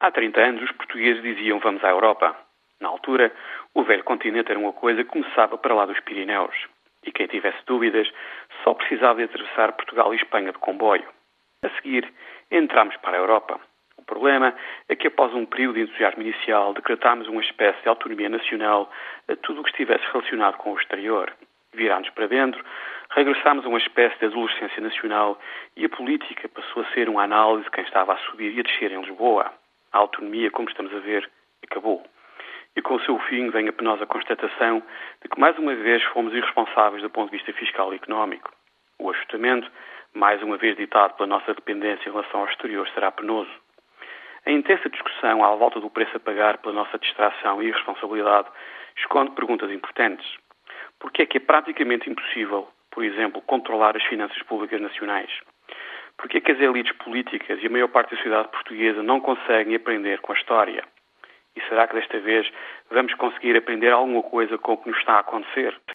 Há 30 anos, os portugueses diziam vamos à Europa. Na altura, o velho continente era uma coisa que começava para lá dos Pirineus. E quem tivesse dúvidas só precisava de atravessar Portugal e Espanha de comboio. A seguir, entramos para a Europa. O problema é que, após um período de entusiasmo inicial, decretámos uma espécie de autonomia nacional a tudo o que estivesse relacionado com o exterior. Virámos para dentro, regressámos a uma espécie de adolescência nacional e a política passou a ser uma análise de quem estava a subir e a descer em Lisboa. A autonomia, como estamos a ver, acabou. E com o seu fim vem a penosa constatação de que mais uma vez fomos irresponsáveis do ponto de vista fiscal e económico. O ajustamento, mais uma vez ditado pela nossa dependência em relação ao exterior, será penoso. A intensa discussão à volta do preço a pagar pela nossa distração e irresponsabilidade esconde perguntas importantes. Por que é que é praticamente impossível, por exemplo, controlar as finanças públicas nacionais? É que as elites políticas e a maior parte da sociedade portuguesa não conseguem aprender com a história? E será que desta vez vamos conseguir aprender alguma coisa com o que nos está a acontecer?